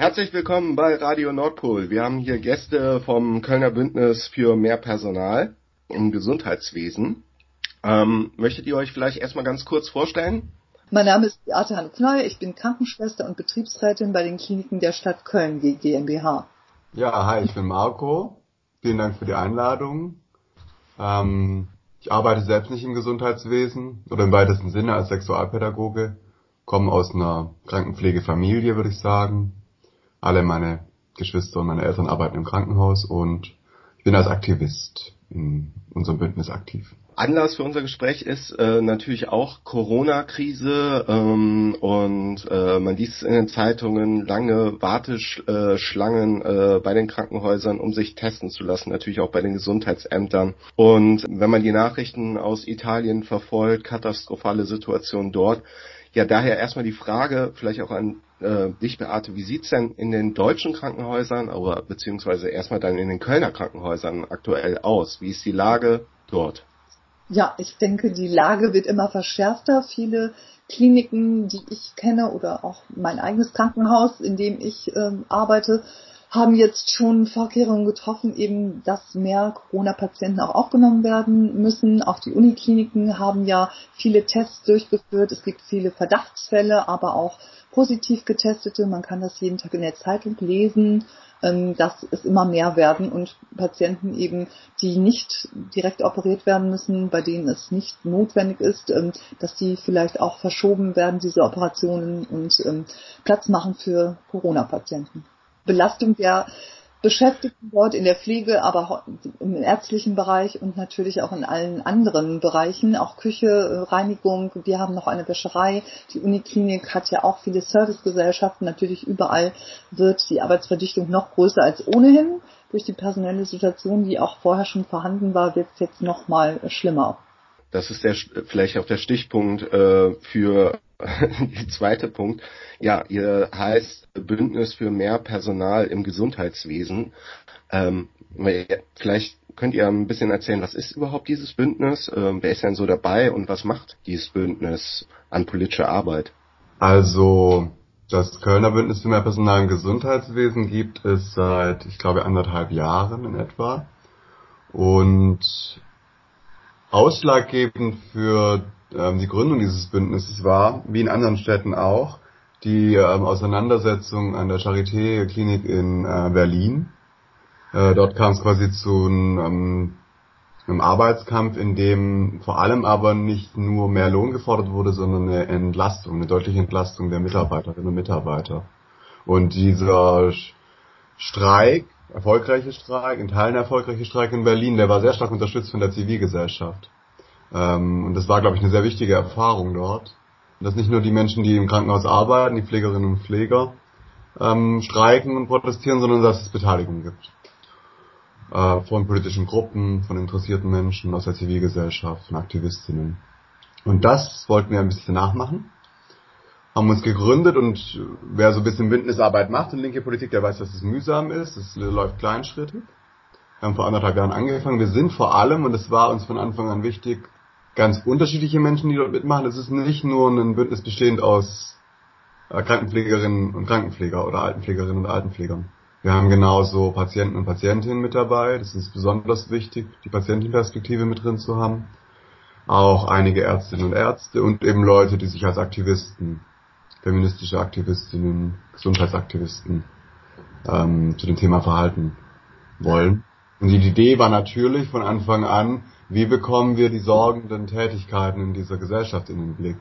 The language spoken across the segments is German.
Herzlich willkommen bei Radio Nordpol. Wir haben hier Gäste vom Kölner Bündnis für mehr Personal im Gesundheitswesen. Ähm, möchtet ihr euch vielleicht erstmal ganz kurz vorstellen? Mein Name ist Beate Hanne ich bin Krankenschwester und Betriebsrätin bei den Kliniken der Stadt Köln GmbH. Ja, hi, ich bin Marco. Vielen Dank für die Einladung. Ähm, ich arbeite selbst nicht im Gesundheitswesen oder im weitesten Sinne als Sexualpädagoge, komme aus einer Krankenpflegefamilie, würde ich sagen alle meine Geschwister und meine Eltern arbeiten im Krankenhaus und ich bin als Aktivist in unserem Bündnis aktiv. Anlass für unser Gespräch ist äh, natürlich auch Corona-Krise ähm, und äh, man liest in den Zeitungen lange Warteschlangen äh, bei den Krankenhäusern, um sich testen zu lassen, natürlich auch bei den Gesundheitsämtern. Und wenn man die Nachrichten aus Italien verfolgt, katastrophale Situation dort, ja, daher erstmal die Frage, vielleicht auch an äh, dich, Beate, wie sieht's denn in den deutschen Krankenhäusern, aber beziehungsweise erstmal dann in den Kölner Krankenhäusern aktuell aus? Wie ist die Lage dort? Ja, ich denke, die Lage wird immer verschärfter. Viele Kliniken, die ich kenne oder auch mein eigenes Krankenhaus, in dem ich ähm, arbeite, haben jetzt schon Vorkehrungen getroffen, eben, dass mehr Corona-Patienten auch aufgenommen werden müssen. Auch die Unikliniken haben ja viele Tests durchgeführt. Es gibt viele Verdachtsfälle, aber auch positiv getestete. Man kann das jeden Tag in der Zeitung lesen, ähm, dass es immer mehr werden und Patienten eben, die nicht direkt operiert werden müssen, bei denen es nicht notwendig ist, ähm, dass die vielleicht auch verschoben werden, diese Operationen und ähm, Platz machen für Corona-Patienten. Belastung der Beschäftigten dort in der Pflege, aber im ärztlichen Bereich und natürlich auch in allen anderen Bereichen, auch Küche, Reinigung. Wir haben noch eine Wäscherei. Die Uniklinik hat ja auch viele Servicegesellschaften. Natürlich überall wird die Arbeitsverdichtung noch größer als ohnehin. Durch die personelle Situation, die auch vorher schon vorhanden war, wird es jetzt noch mal schlimmer. Das ist der, vielleicht auch der Stichpunkt äh, für die zweite Punkt. Ja, ihr heißt Bündnis für mehr Personal im Gesundheitswesen. Ähm, vielleicht könnt ihr ein bisschen erzählen, was ist überhaupt dieses Bündnis? Ähm, wer ist denn so dabei und was macht dieses Bündnis an politischer Arbeit? Also, das Kölner Bündnis für mehr Personal im Gesundheitswesen gibt es seit, ich glaube, anderthalb Jahren in etwa. Und ausschlaggebend für ähm, die Gründung dieses Bündnisses war, wie in anderen Städten auch, die ähm, Auseinandersetzung an der Charité-Klinik in äh, Berlin. Äh, dort kam es quasi zu einem, einem Arbeitskampf, in dem vor allem aber nicht nur mehr Lohn gefordert wurde, sondern eine Entlastung, eine deutliche Entlastung der Mitarbeiterinnen und Mitarbeiter. Und dieser Streik, erfolgreiche Streik, in Teilen erfolgreiche Streik in Berlin, der war sehr stark unterstützt von der Zivilgesellschaft. Ähm, und das war, glaube ich, eine sehr wichtige Erfahrung dort. dass nicht nur die Menschen, die im Krankenhaus arbeiten, die Pflegerinnen und Pfleger, ähm, streiken und protestieren, sondern dass es Beteiligung gibt. Äh, von politischen Gruppen, von interessierten Menschen aus der Zivilgesellschaft, von Aktivistinnen. Und das wollten wir ein bisschen nachmachen. Haben uns gegründet und wer so ein bisschen Bündnisarbeit macht in linke Politik, der weiß, dass es mühsam ist. Es läuft kleinschrittig. Wir haben vor anderthalb Jahren angefangen. Wir sind vor allem, und es war uns von Anfang an wichtig, ganz unterschiedliche Menschen, die dort mitmachen. Es ist nicht nur ein Bündnis bestehend aus äh, Krankenpflegerinnen und Krankenpfleger oder Altenpflegerinnen und Altenpflegern. Wir haben genauso Patienten und Patientinnen mit dabei. Das ist besonders wichtig, die Patientenperspektive mit drin zu haben. Auch einige Ärztinnen und Ärzte und eben Leute, die sich als Aktivisten, feministische Aktivistinnen, Gesundheitsaktivisten ähm, zu dem Thema verhalten wollen. Und die Idee war natürlich von Anfang an, wie bekommen wir die sorgenden Tätigkeiten in dieser Gesellschaft in den Blick?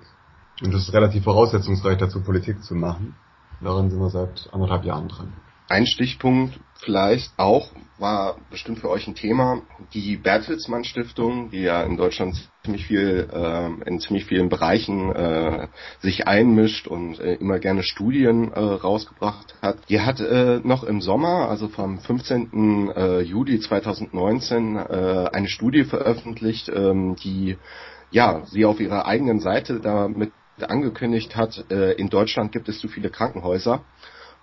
Und das ist relativ voraussetzungsreich dazu, Politik zu machen. Daran sind wir seit anderthalb Jahren dran. Ein Stichpunkt vielleicht auch war bestimmt für euch ein Thema die Bertelsmann Stiftung, die ja in Deutschland ziemlich viel äh, in ziemlich vielen Bereichen äh, sich einmischt und äh, immer gerne Studien äh, rausgebracht hat. Die hat äh, noch im Sommer, also vom 15. Äh, Juli 2019, äh, eine Studie veröffentlicht, ähm, die ja sie auf ihrer eigenen Seite damit angekündigt hat, äh, in Deutschland gibt es zu viele Krankenhäuser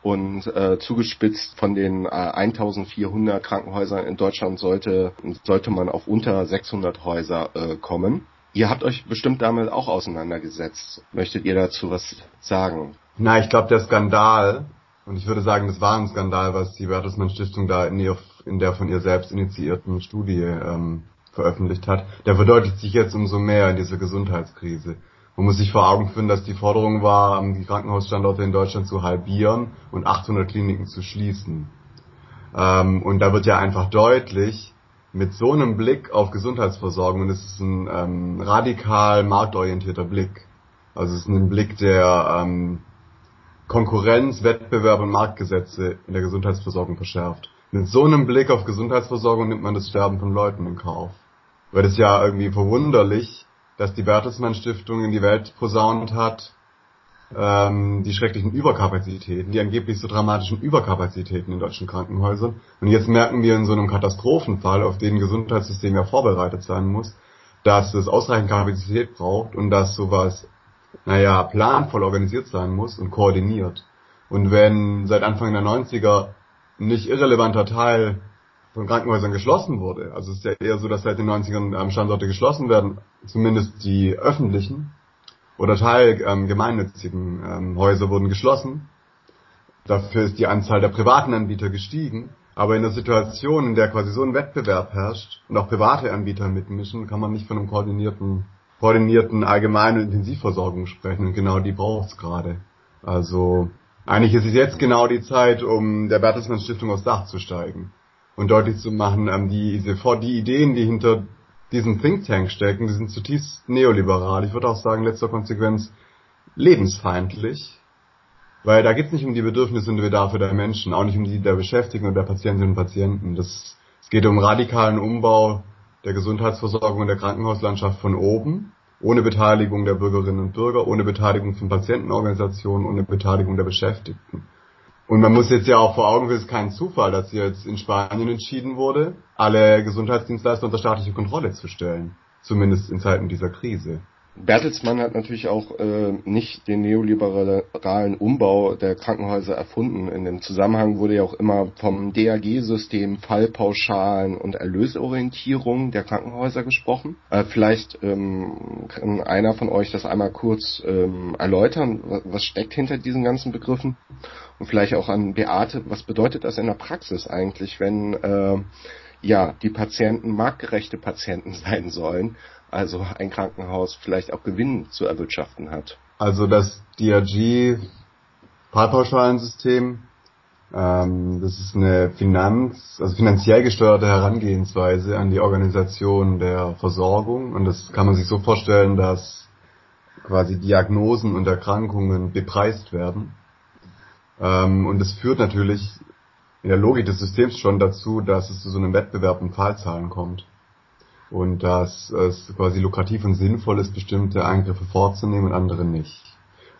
und äh, zugespitzt von den äh, 1400 Krankenhäusern in Deutschland sollte, sollte man auf unter 600 Häuser äh, kommen. Ihr habt euch bestimmt damit auch auseinandergesetzt. Möchtet ihr dazu was sagen? Na, ich glaube, der Skandal Und ich würde sagen, das war ein Skandal, was die Bertelsmann Stiftung da in, ihr, in der von ihr selbst initiierten Studie ähm, veröffentlicht hat. Der verdeutlicht sich jetzt umso mehr in dieser Gesundheitskrise. Man muss sich vor Augen führen, dass die Forderung war, die Krankenhausstandorte in Deutschland zu halbieren und 800 Kliniken zu schließen. Ähm, und da wird ja einfach deutlich, mit so einem Blick auf Gesundheitsversorgung, und es ist ein ähm, radikal marktorientierter Blick, also es ist ein Blick, der ähm, Konkurrenz, Wettbewerb und Marktgesetze in der Gesundheitsversorgung verschärft. Mit so einem Blick auf Gesundheitsversorgung nimmt man das Sterben von Leuten in Kauf. Weil es ja irgendwie verwunderlich, dass die Bertelsmann Stiftung in die Welt posaunt hat, ähm, die schrecklichen Überkapazitäten, die angeblich so dramatischen Überkapazitäten in deutschen Krankenhäusern. Und jetzt merken wir in so einem Katastrophenfall, auf den Gesundheitssystem ja vorbereitet sein muss, dass es ausreichend Kapazität braucht und dass sowas, naja, planvoll organisiert sein muss und koordiniert. Und wenn seit Anfang der 90er nicht irrelevanter Teil von Krankenhäusern geschlossen wurde, also es ist ja eher so, dass seit den 90ern Standorte geschlossen werden, zumindest die öffentlichen, oder Teil ähm, gemeinnützigen ähm, Häuser wurden geschlossen. Dafür ist die Anzahl der privaten Anbieter gestiegen. Aber in der Situation, in der quasi so ein Wettbewerb herrscht und auch private Anbieter mitmischen, kann man nicht von einem koordinierten, koordinierten allgemeinen Intensivversorgung sprechen. Und genau die braucht es gerade. Also eigentlich ist es jetzt genau die Zeit, um der Bertelsmann Stiftung aufs Dach zu steigen und deutlich zu machen, ähm, die, die Ideen, die hinter diesem Think Tank stecken, die sind zutiefst neoliberal. Ich würde auch sagen, letzter Konsequenz lebensfeindlich. Weil da geht es nicht um die Bedürfnisse und Bedarfe der Menschen, auch nicht um die der Beschäftigten und der Patientinnen und Patienten. Das, es geht um radikalen Umbau der Gesundheitsversorgung und der Krankenhauslandschaft von oben, ohne Beteiligung der Bürgerinnen und Bürger, ohne Beteiligung von Patientenorganisationen, ohne Beteiligung der Beschäftigten. Und man muss jetzt ja auch vor Augen, es ist kein Zufall, dass jetzt in Spanien entschieden wurde, alle Gesundheitsdienstleister unter staatliche Kontrolle zu stellen. Zumindest in Zeiten dieser Krise. Bertelsmann hat natürlich auch äh, nicht den neoliberalen Umbau der Krankenhäuser erfunden. In dem Zusammenhang wurde ja auch immer vom DAG-System, Fallpauschalen und Erlösorientierung der Krankenhäuser gesprochen. Äh, vielleicht ähm, kann einer von euch das einmal kurz ähm, erläutern. Was steckt hinter diesen ganzen Begriffen? Und vielleicht auch an Beate, was bedeutet das in der Praxis eigentlich, wenn äh, ja die Patienten marktgerechte Patienten sein sollen? Also ein Krankenhaus vielleicht auch Gewinn zu erwirtschaften hat. Also das DRG Fallpauschalensystem, ähm, das ist eine Finanz, also finanziell gesteuerte Herangehensweise an die Organisation der Versorgung und das kann man sich so vorstellen, dass quasi Diagnosen und Erkrankungen bepreist werden. Ähm, und es führt natürlich in der Logik des Systems schon dazu, dass es zu so einem Wettbewerb um Fallzahlen kommt und dass es quasi lukrativ und sinnvoll ist, bestimmte Eingriffe vorzunehmen und andere nicht.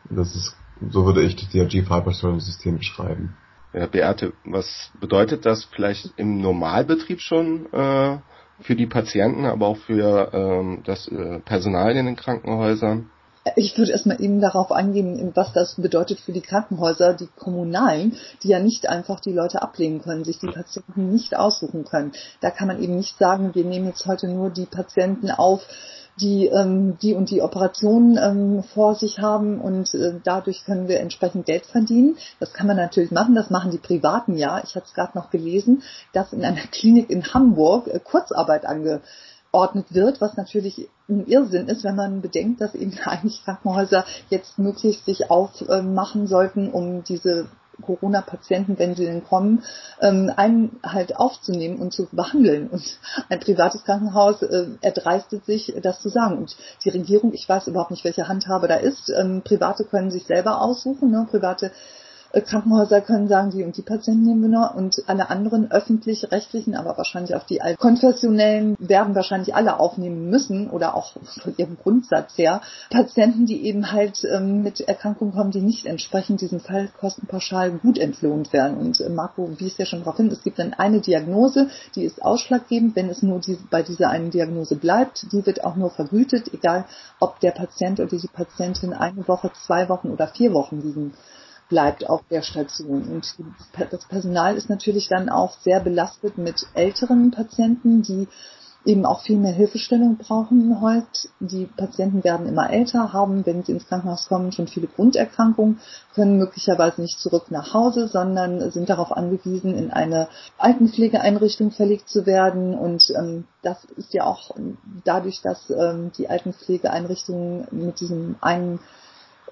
Das ist, so würde ich das DRG-Fallbeschleunigungssystem beschreiben. Ja, Beate, was bedeutet das vielleicht im Normalbetrieb schon äh, für die Patienten, aber auch für ähm, das äh, Personal in den Krankenhäusern? Ich würde erstmal eben darauf eingehen, was das bedeutet für die Krankenhäuser, die kommunalen, die ja nicht einfach die Leute ablehnen können, sich die Patienten nicht aussuchen können. Da kann man eben nicht sagen, wir nehmen jetzt heute nur die Patienten auf, die ähm, die und die Operationen ähm, vor sich haben und äh, dadurch können wir entsprechend Geld verdienen. Das kann man natürlich machen, das machen die Privaten ja. Ich hatte es gerade noch gelesen, dass in einer Klinik in Hamburg äh, Kurzarbeit ange eingeordnet wird, was natürlich ein Irrsinn ist, wenn man bedenkt, dass eben eigentlich Krankenhäuser jetzt möglichst sich aufmachen sollten, um diese Corona-Patienten, wenn sie denn kommen, ähm, einen halt aufzunehmen und zu behandeln. Und ein privates Krankenhaus äh, erdreistet sich, das zu sagen. Und die Regierung, ich weiß überhaupt nicht, welche Handhabe da ist. Ähm, Private können sich selber aussuchen. Ne? Private Krankenhäuser können sagen, die und die Patienten nehmen wir nur und alle anderen öffentlich-rechtlichen, aber wahrscheinlich auch die konfessionellen werden wahrscheinlich alle aufnehmen müssen oder auch von ihrem Grundsatz her. Patienten, die eben halt ähm, mit Erkrankungen kommen, die nicht entsprechend diesem Fallkostenpauschal gut entlohnt werden. Und äh, Marco wies ja schon darauf hin, es gibt dann eine Diagnose, die ist ausschlaggebend, wenn es nur die, bei dieser einen Diagnose bleibt, die wird auch nur vergütet, egal ob der Patient oder die Patientin eine Woche, zwei Wochen oder vier Wochen liegen bleibt auf der Station. Und das Personal ist natürlich dann auch sehr belastet mit älteren Patienten, die eben auch viel mehr Hilfestellung brauchen heute. Die Patienten werden immer älter, haben, wenn sie ins Krankenhaus kommen, schon viele Grunderkrankungen, können möglicherweise nicht zurück nach Hause, sondern sind darauf angewiesen, in eine Altenpflegeeinrichtung verlegt zu werden. Und ähm, das ist ja auch dadurch, dass ähm, die Altenpflegeeinrichtungen mit diesem einen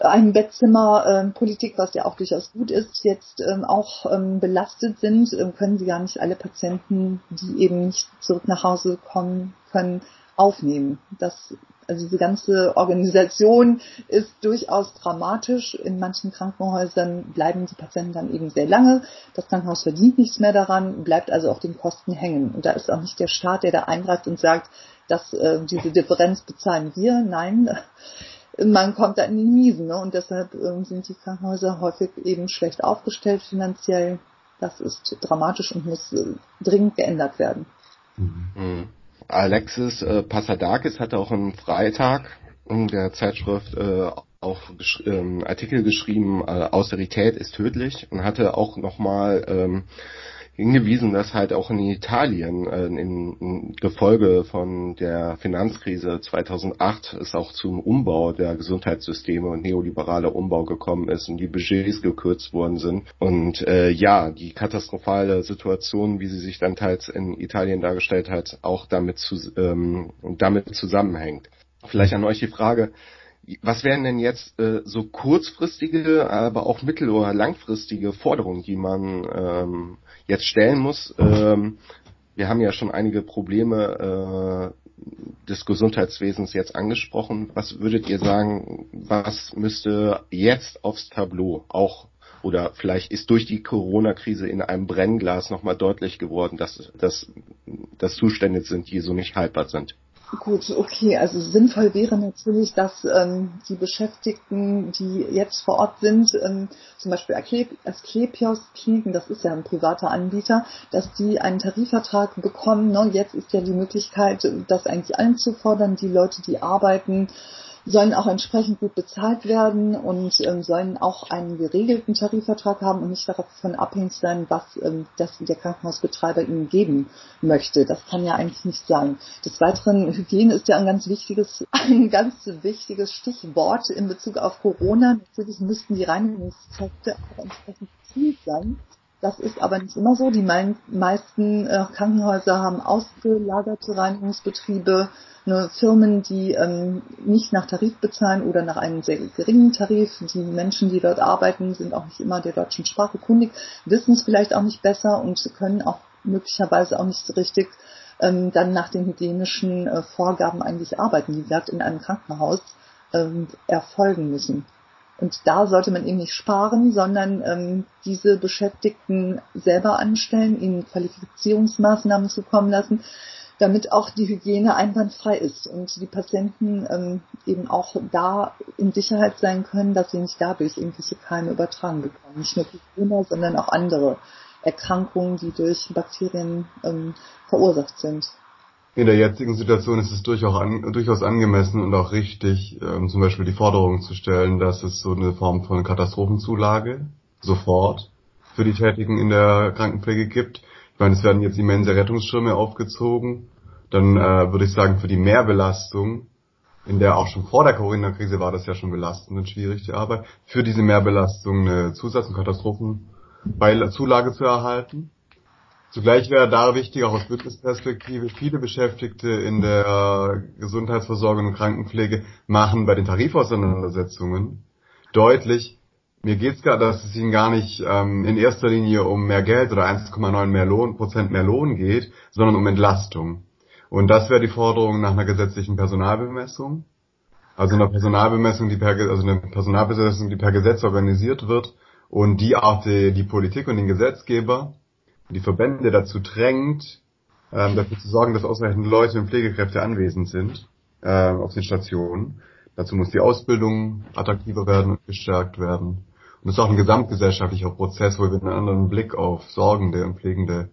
ein Bettzimmerpolitik, ähm, was ja auch durchaus gut ist, jetzt ähm, auch ähm, belastet sind, können sie gar nicht alle Patienten, die eben nicht zurück nach Hause kommen können, aufnehmen. Das, also diese ganze Organisation ist durchaus dramatisch. In manchen Krankenhäusern bleiben die Patienten dann eben sehr lange. Das Krankenhaus verdient nichts mehr daran, bleibt also auch den Kosten hängen. Und da ist auch nicht der Staat, der da eingreift und sagt, dass äh, diese Differenz bezahlen wir. Nein, man kommt da in die Miesen. Ne? Und deshalb ähm, sind die Krankenhäuser häufig eben schlecht aufgestellt finanziell. Das ist dramatisch und muss äh, dringend geändert werden. Mhm. Alexis äh, Passadakis hatte auch am Freitag in der Zeitschrift äh, auch gesch ähm, Artikel geschrieben, äh, Austerität ist tödlich und hatte auch nochmal ähm, hingewiesen, dass halt auch in Italien äh, im Gefolge von der Finanzkrise 2008 es auch zum Umbau der Gesundheitssysteme und neoliberaler Umbau gekommen ist und die Budgets gekürzt worden sind. Und äh, ja, die katastrophale Situation, wie sie sich dann teils in Italien dargestellt hat, auch damit, zu, ähm, damit zusammenhängt. Vielleicht an euch die Frage, was wären denn jetzt äh, so kurzfristige, aber auch mittel- oder langfristige Forderungen, die man ähm, jetzt stellen muss? Ähm, wir haben ja schon einige Probleme äh, des Gesundheitswesens jetzt angesprochen. Was würdet ihr sagen, was müsste jetzt aufs Tableau auch oder vielleicht ist durch die Corona-Krise in einem Brennglas nochmal deutlich geworden, dass, dass, dass Zustände sind, die so nicht haltbar sind? Gut, okay. Also sinnvoll wäre natürlich, dass ähm, die Beschäftigten, die jetzt vor Ort sind, ähm, zum Beispiel Asklepios Kliniken, das ist ja ein privater Anbieter, dass die einen Tarifvertrag bekommen. Ne? Jetzt ist ja die Möglichkeit, das eigentlich einzufordern. Die Leute, die arbeiten, sollen auch entsprechend gut bezahlt werden und ähm, sollen auch einen geregelten Tarifvertrag haben und nicht davon abhängig sein, was ähm, das der Krankenhausbetreiber ihnen geben möchte. Das kann ja eigentlich nicht sein. Des Weiteren, Hygiene ist ja ein ganz wichtiges, ein ganz wichtiges Stichwort in Bezug auf Corona. Natürlich müssten die Reinigungskräfte auch entsprechend gezielt sein. Das ist aber nicht immer so. Die meisten äh, Krankenhäuser haben ausgelagerte Reinigungsbetriebe nur Firmen, die ähm, nicht nach Tarif bezahlen oder nach einem sehr geringen Tarif. Die Menschen, die dort arbeiten, sind auch nicht immer der deutschen Sprache kundig, wissen es vielleicht auch nicht besser und können auch möglicherweise auch nicht so richtig ähm, dann nach den hygienischen äh, Vorgaben eigentlich arbeiten, die gerade in einem Krankenhaus ähm, erfolgen müssen. Und da sollte man eben nicht sparen, sondern ähm, diese Beschäftigten selber anstellen, ihnen Qualifizierungsmaßnahmen zukommen lassen, damit auch die Hygiene einwandfrei ist und die Patienten ähm, eben auch da in Sicherheit sein können, dass sie nicht dadurch irgendwelche Keime übertragen bekommen. Nicht nur Corona, sondern auch andere Erkrankungen, die durch Bakterien ähm, verursacht sind. In der jetzigen Situation ist es durchaus, an, durchaus angemessen und auch richtig, ähm, zum Beispiel die Forderung zu stellen, dass es so eine Form von Katastrophenzulage sofort für die Tätigen in der Krankenpflege gibt. Ich meine, es werden jetzt immense Rettungsschirme aufgezogen dann äh, würde ich sagen, für die Mehrbelastung, in der auch schon vor der Corona-Krise war das ja schon belastend und schwierig, die Arbeit, für diese Mehrbelastung eine Zusatz- und Katastrophenzulage zu erhalten. Zugleich wäre da wichtig, auch aus Bündnisperspektive, viele Beschäftigte in der Gesundheitsversorgung und Krankenpflege machen bei den Tarifauseinandersetzungen deutlich, mir geht's gar, dass es ihnen gar nicht ähm, in erster Linie um mehr Geld oder 1,9 mehr Lohn, Prozent mehr Lohn geht, sondern um Entlastung. Und das wäre die Forderung nach einer gesetzlichen Personalbemessung. Also einer Personalbemessung, die per, also eine Personalbemessung, die per Gesetz organisiert wird und die auch die, die Politik und den Gesetzgeber, die Verbände dazu drängt, ähm, dafür zu sorgen, dass ausreichend Leute und Pflegekräfte anwesend sind äh, auf den Stationen. Dazu muss die Ausbildung attraktiver werden und gestärkt werden. Und das ist auch ein gesamtgesellschaftlicher Prozess, wo wir einen anderen Blick auf sorgende und pflegende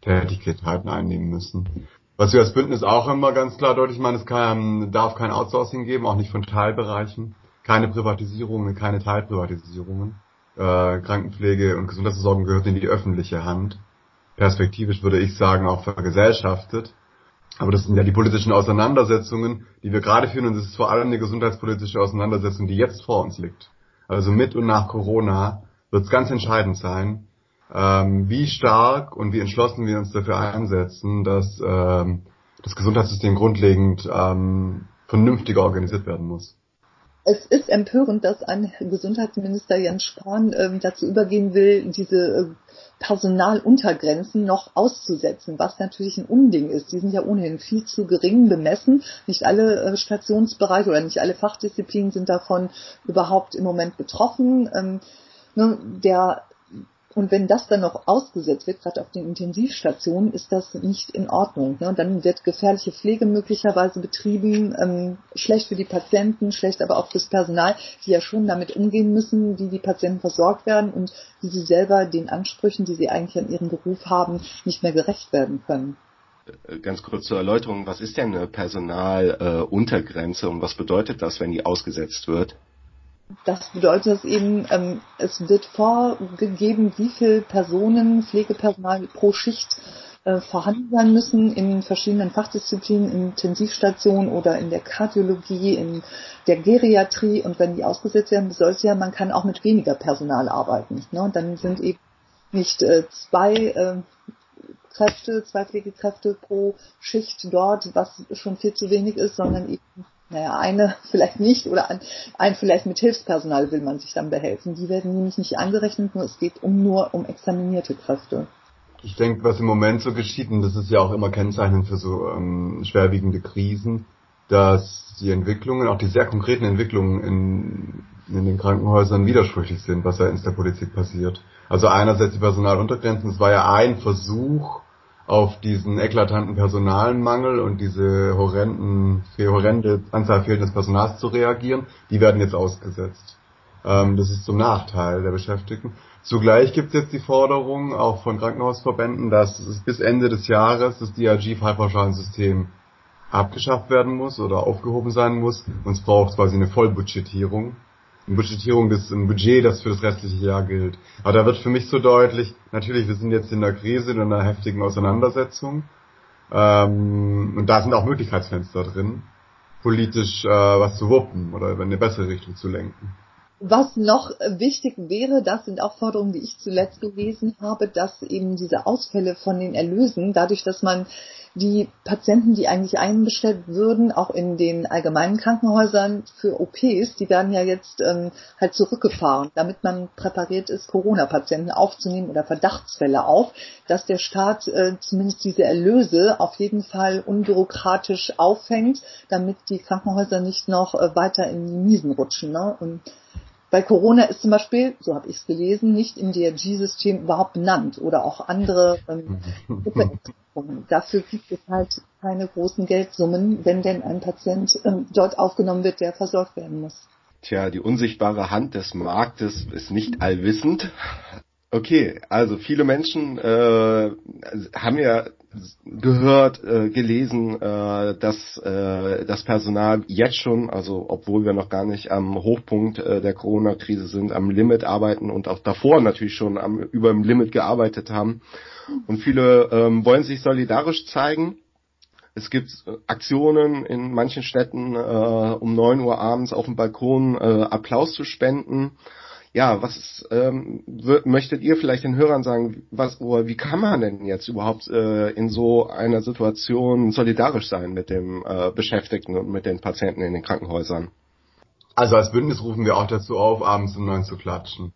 Tätigkeiten einnehmen müssen. Was wir als Bündnis auch immer ganz klar deutlich machen, es kann, darf kein Outsourcing geben, auch nicht von Teilbereichen, keine Privatisierungen, keine Teilprivatisierungen. Äh, Krankenpflege und Gesundheitsversorgung gehört in die öffentliche Hand. Perspektivisch würde ich sagen auch vergesellschaftet. Aber das sind ja die politischen Auseinandersetzungen, die wir gerade führen, und es ist vor allem eine gesundheitspolitische Auseinandersetzung, die jetzt vor uns liegt. Also mit und nach Corona wird es ganz entscheidend sein, ähm, wie stark und wie entschlossen wir uns dafür einsetzen, dass ähm, das Gesundheitssystem grundlegend ähm, vernünftiger organisiert werden muss. Es ist empörend, dass ein Gesundheitsminister Jens Spahn ähm, dazu übergehen will, diese äh, Personaluntergrenzen noch auszusetzen, was natürlich ein Unding ist. Die sind ja ohnehin viel zu gering bemessen. Nicht alle äh, Stationsbereiche oder nicht alle Fachdisziplinen sind davon überhaupt im Moment betroffen. Ähm, ne, der und wenn das dann noch ausgesetzt wird, gerade auf den Intensivstationen, ist das nicht in Ordnung. Ne? Und dann wird gefährliche Pflege möglicherweise betrieben, ähm, schlecht für die Patienten, schlecht aber auch fürs Personal, die ja schon damit umgehen müssen, wie die Patienten versorgt werden und wie sie selber den Ansprüchen, die sie eigentlich an ihren Beruf haben, nicht mehr gerecht werden können. Äh, ganz kurz zur Erläuterung, was ist denn eine Personaluntergrenze äh, und was bedeutet das, wenn die ausgesetzt wird? Das bedeutet eben, ähm, es wird vorgegeben, wie viel Personen, Pflegepersonal pro Schicht äh, vorhanden sein müssen in verschiedenen Fachdisziplinen, in Intensivstationen oder in der Kardiologie, in der Geriatrie. Und wenn die ausgesetzt werden, bedeutet ja, man kann auch mit weniger Personal arbeiten. Ne? Und dann sind eben nicht äh, zwei äh, Kräfte, zwei Pflegekräfte pro Schicht dort, was schon viel zu wenig ist, sondern eben naja, eine vielleicht nicht oder ein, ein vielleicht mit Hilfspersonal will man sich dann behelfen. Die werden nämlich nicht angerechnet, nur es geht um nur um examinierte Kräfte. Ich denke, was im Moment so geschieht, und das ist ja auch immer kennzeichnend für so ähm, schwerwiegende Krisen, dass die Entwicklungen, auch die sehr konkreten Entwicklungen in, in den Krankenhäusern widersprüchlich sind, was ja in der Politik passiert. Also einerseits die Personaluntergrenzen, es war ja ein Versuch, auf diesen eklatanten Personalmangel und diese horrenden, horrende Anzahl fehlendes Personals zu reagieren, die werden jetzt ausgesetzt. Ähm, das ist zum Nachteil der Beschäftigten. Zugleich gibt es jetzt die Forderung auch von Krankenhausverbänden, dass bis Ende des Jahres das DRG-Fallpauschalensystem abgeschafft werden muss oder aufgehoben sein muss. Und es braucht quasi eine Vollbudgetierung Budgetierung des ein Budget, das für das restliche Jahr gilt. Aber da wird für mich so deutlich, natürlich, wir sind jetzt in einer Krise, in einer heftigen Auseinandersetzung. Ähm, und da sind auch Möglichkeitsfenster drin, politisch äh, was zu wuppen oder in eine bessere Richtung zu lenken. Was noch wichtig wäre, das sind auch Forderungen, die ich zuletzt gelesen habe, dass eben diese Ausfälle von den Erlösen, dadurch, dass man die Patienten, die eigentlich einbestellt würden, auch in den allgemeinen Krankenhäusern für OPs, die werden ja jetzt ähm, halt zurückgefahren, damit man präpariert ist, Corona-Patienten aufzunehmen oder Verdachtsfälle auf, dass der Staat äh, zumindest diese Erlöse auf jeden Fall unbürokratisch auffängt, damit die Krankenhäuser nicht noch äh, weiter in die Miesen rutschen. Ne? Und bei Corona ist zum Beispiel, so habe ich es gelesen, nicht im DRG-System überhaupt benannt oder auch andere ähm, Dafür gibt es halt keine großen Geldsummen, wenn denn ein Patient ähm, dort aufgenommen wird, der versorgt werden muss. Tja, die unsichtbare Hand des Marktes ist nicht allwissend. Okay, also viele Menschen äh, haben ja gehört, äh, gelesen, äh, dass äh, das Personal jetzt schon, also obwohl wir noch gar nicht am Hochpunkt äh, der Corona-Krise sind, am Limit arbeiten und auch davor natürlich schon am über dem Limit gearbeitet haben. Und viele ähm, wollen sich solidarisch zeigen. Es gibt äh, Aktionen in manchen Städten äh, um neun Uhr abends auf dem Balkon äh, Applaus zu spenden ja, was ähm, möchtet ihr vielleicht den Hörern sagen, was oder wie kann man denn jetzt überhaupt äh, in so einer Situation solidarisch sein mit dem äh, Beschäftigten und mit den Patienten in den Krankenhäusern? Also als Bündnis rufen wir auch dazu auf, abends um neun zu klatschen.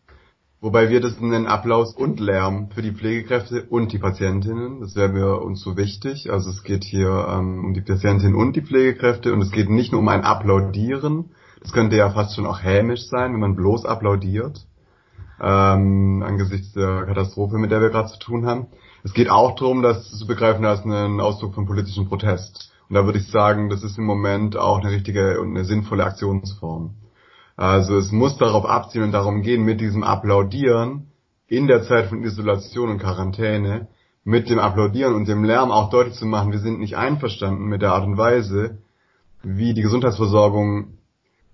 Wobei wir das nennen Applaus und Lärm für die Pflegekräfte und die Patientinnen. Das wäre mir uns so wichtig. Also es geht hier ähm, um die Patientinnen und die Pflegekräfte und es geht nicht nur um ein Applaudieren, das könnte ja fast schon auch hämisch sein, wenn man bloß applaudiert, ähm, angesichts der Katastrophe, mit der wir gerade zu tun haben. Es geht auch darum, das zu begreifen als einen Ausdruck von politischem Protest. Und da würde ich sagen, das ist im Moment auch eine richtige und eine sinnvolle Aktionsform. Also es muss darauf abzielen und darum gehen, mit diesem Applaudieren in der Zeit von Isolation und Quarantäne, mit dem Applaudieren und dem Lärm auch deutlich zu machen, wir sind nicht einverstanden mit der Art und Weise, wie die Gesundheitsversorgung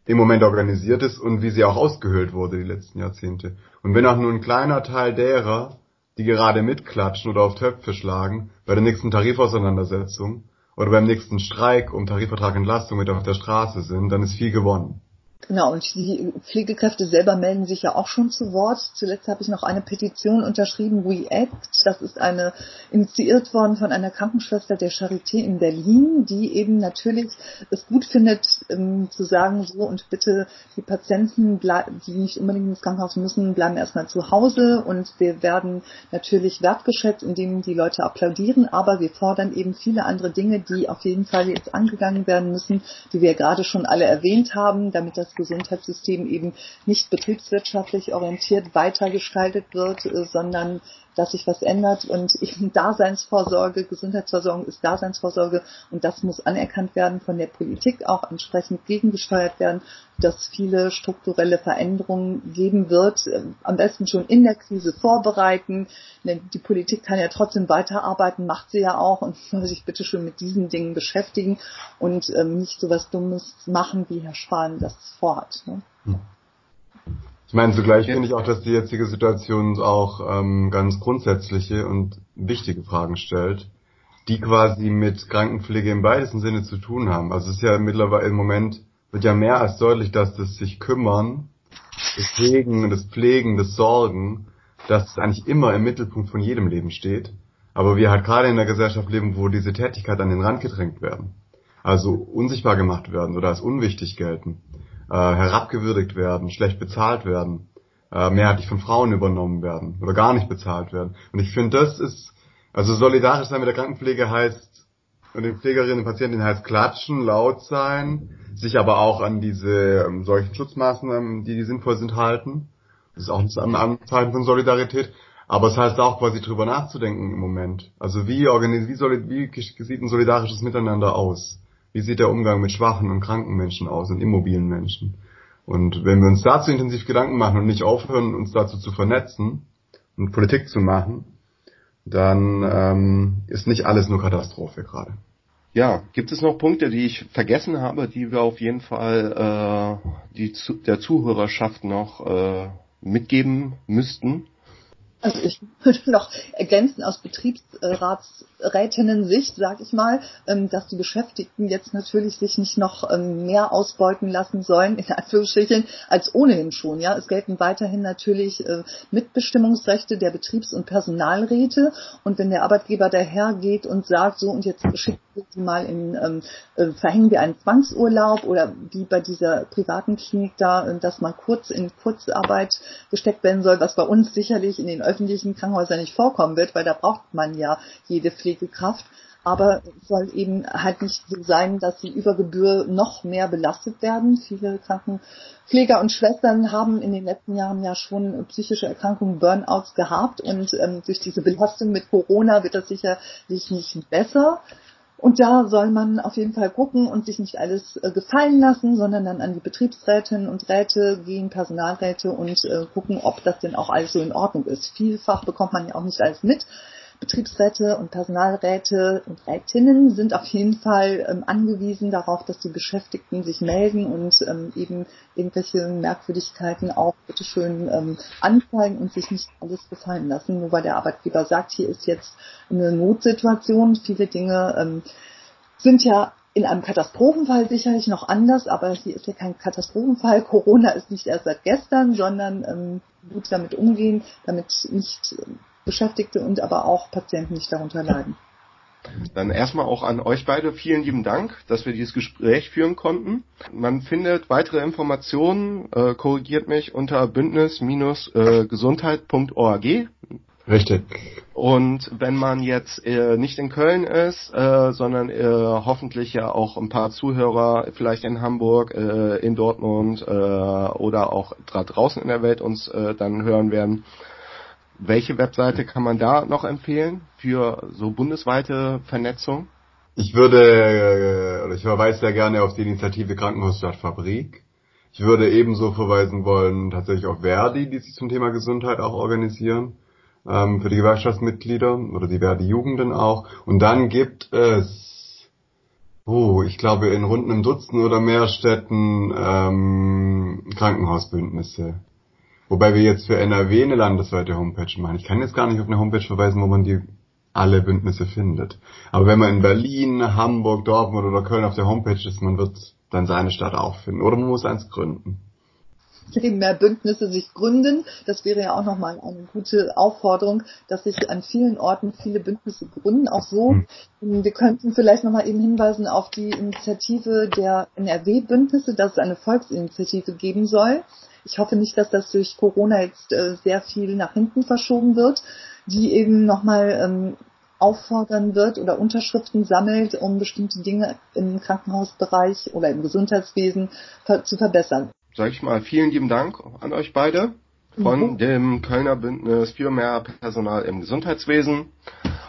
im Moment organisiert ist und wie sie auch ausgehöhlt wurde die letzten Jahrzehnte. Und wenn auch nur ein kleiner Teil derer, die gerade mitklatschen oder auf Töpfe schlagen bei der nächsten Tarifauseinandersetzung oder beim nächsten Streik um Tarifvertragentlastung mit auf der Straße sind, dann ist viel gewonnen. Genau, und die Pflegekräfte selber melden sich ja auch schon zu Wort. Zuletzt habe ich noch eine Petition unterschrieben, We Act. Das ist eine initiiert worden von einer Krankenschwester der Charité in Berlin, die eben natürlich es gut findet, ähm, zu sagen, so und bitte die Patienten, die nicht unbedingt ins Krankenhaus müssen, bleiben erstmal zu Hause und wir werden natürlich wertgeschätzt, indem die Leute applaudieren, aber wir fordern eben viele andere Dinge, die auf jeden Fall jetzt angegangen werden müssen, die wir gerade schon alle erwähnt haben, damit das Gesundheitssystem eben nicht betriebswirtschaftlich orientiert weitergestaltet wird, äh, sondern dass sich was ändert und eben Daseinsvorsorge, Gesundheitsversorgung ist Daseinsvorsorge und das muss anerkannt werden von der Politik, auch entsprechend gegengesteuert werden, dass viele strukturelle Veränderungen geben wird, äh, am besten schon in der Krise vorbereiten. Die Politik kann ja trotzdem weiterarbeiten, macht sie ja auch und soll sich bitte schon mit diesen Dingen beschäftigen und ähm, nicht so was Dummes machen, wie Herr Spahn das vorhat. Ne? Ich meine, zugleich finde ich auch, dass die jetzige Situation auch ähm, ganz grundsätzliche und wichtige Fragen stellt, die quasi mit Krankenpflege im weitesten Sinne zu tun haben. Also es ist ja mittlerweile im Moment wird ja mehr als deutlich, dass das sich kümmern, das Hegen, das Pflegen, das Sorgen, dass es eigentlich immer im Mittelpunkt von jedem Leben steht. Aber wir halt gerade in einer Gesellschaft leben, wo diese Tätigkeit an den Rand gedrängt werden. Also unsichtbar gemacht werden oder als unwichtig gelten äh, herabgewürdigt werden, schlecht bezahlt werden, äh, mehrheitlich von Frauen übernommen werden oder gar nicht bezahlt werden. Und ich finde, das ist, also solidarisch sein mit der Krankenpflege heißt, und den Pflegerinnen und Patienten heißt klatschen, laut sein, sich aber auch an diese ähm, solchen Schutzmaßnahmen, die, die sinnvoll sind, halten. Das ist auch ein Anzeichen von Solidarität. Aber es heißt auch quasi drüber nachzudenken im Moment. Also wie, organisiert, wie, solid, wie sieht ein solidarisches Miteinander aus? Wie sieht der Umgang mit schwachen und kranken Menschen aus und immobilen Menschen? Und wenn wir uns dazu intensiv Gedanken machen und nicht aufhören, uns dazu zu vernetzen und Politik zu machen, dann ähm, ist nicht alles nur Katastrophe gerade. Ja, gibt es noch Punkte, die ich vergessen habe, die wir auf jeden Fall äh, die der Zuhörerschaft noch äh, mitgeben müssten? Also ich würde noch ergänzen aus Betriebsratsrätinnen-Sicht, sage ich mal, ähm, dass die Beschäftigten jetzt natürlich sich nicht noch ähm, mehr ausbeuten lassen sollen, in Anführungsstrichen, als ohnehin schon. Ja, Es gelten weiterhin natürlich äh, Mitbestimmungsrechte der Betriebs- und Personalräte. Und wenn der Arbeitgeber dahergeht und sagt, so und jetzt schicken Sie mal in, ähm, äh, verhängen wir einen Zwangsurlaub oder wie bei dieser privaten Klinik da, äh, dass man kurz in Kurzarbeit gesteckt werden soll, was bei uns sicherlich in den öffentlichen Krankenhäusern nicht vorkommen wird, weil da braucht man ja jede Pflegekraft. Aber es soll eben halt nicht so sein, dass sie über Gebühr noch mehr belastet werden. Viele Krankenpfleger und Schwestern haben in den letzten Jahren ja schon psychische Erkrankungen, Burnouts gehabt und ähm, durch diese Belastung mit Corona wird das sicherlich nicht besser. Und da soll man auf jeden Fall gucken und sich nicht alles äh, gefallen lassen, sondern dann an die Betriebsrätinnen und Räte gehen, Personalräte und äh, gucken, ob das denn auch alles so in Ordnung ist. Vielfach bekommt man ja auch nicht alles mit. Betriebsräte und Personalräte und Rätinnen sind auf jeden Fall ähm, angewiesen darauf, dass die Beschäftigten sich melden und ähm, eben irgendwelche Merkwürdigkeiten auch bitteschön ähm, anzeigen und sich nicht alles gefallen lassen, nur weil der Arbeitgeber sagt, hier ist jetzt eine Notsituation. Viele Dinge ähm, sind ja in einem Katastrophenfall sicherlich noch anders, aber hier ist ja kein Katastrophenfall. Corona ist nicht erst seit gestern, sondern ähm, gut damit umgehen, damit nicht Beschäftigte und aber auch Patienten nicht darunter leiden. Dann erstmal auch an euch beide vielen lieben Dank, dass wir dieses Gespräch führen konnten. Man findet weitere Informationen, äh, korrigiert mich, unter bündnis-gesundheit.org. Richtig. Und wenn man jetzt äh, nicht in Köln ist, äh, sondern äh, hoffentlich ja auch ein paar Zuhörer vielleicht in Hamburg, äh, in Dortmund äh, oder auch draußen in der Welt uns äh, dann hören werden, welche Webseite kann man da noch empfehlen für so bundesweite Vernetzung? Ich würde, äh, oder ich verweise sehr gerne auf die Initiative Krankenhaus Fabrik. Ich würde ebenso verweisen wollen tatsächlich auf Verdi, die sich zum Thema Gesundheit auch organisieren, ähm, für die Gewerkschaftsmitglieder oder die Verdi-Jugenden auch. Und dann gibt es, oh, ich glaube in rund einem Dutzend oder mehr Städten ähm, Krankenhausbündnisse. Wobei wir jetzt für NRW eine landesweite Homepage machen. Ich kann jetzt gar nicht auf eine Homepage verweisen, wo man die alle Bündnisse findet. Aber wenn man in Berlin, Hamburg, Dortmund oder Köln auf der Homepage ist, man wird dann seine Stadt auch finden. Oder man muss eins gründen mehr Bündnisse sich gründen. Das wäre ja auch nochmal eine gute Aufforderung, dass sich an vielen Orten viele Bündnisse gründen. Auch so, mhm. wir könnten vielleicht nochmal eben hinweisen auf die Initiative der NRW-Bündnisse, dass es eine Volksinitiative geben soll. Ich hoffe nicht, dass das durch Corona jetzt äh, sehr viel nach hinten verschoben wird, die eben nochmal ähm, auffordern wird oder Unterschriften sammelt, um bestimmte Dinge im Krankenhausbereich oder im Gesundheitswesen zu verbessern sage ich mal, vielen lieben Dank an euch beide von mhm. dem Kölner Bündnis für mehr Personal im Gesundheitswesen.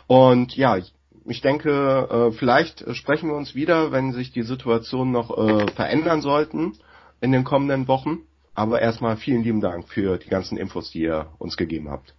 Und ja, ich denke, äh, vielleicht sprechen wir uns wieder, wenn sich die Situation noch äh, verändern sollten in den kommenden Wochen. Aber erstmal vielen lieben Dank für die ganzen Infos, die ihr uns gegeben habt.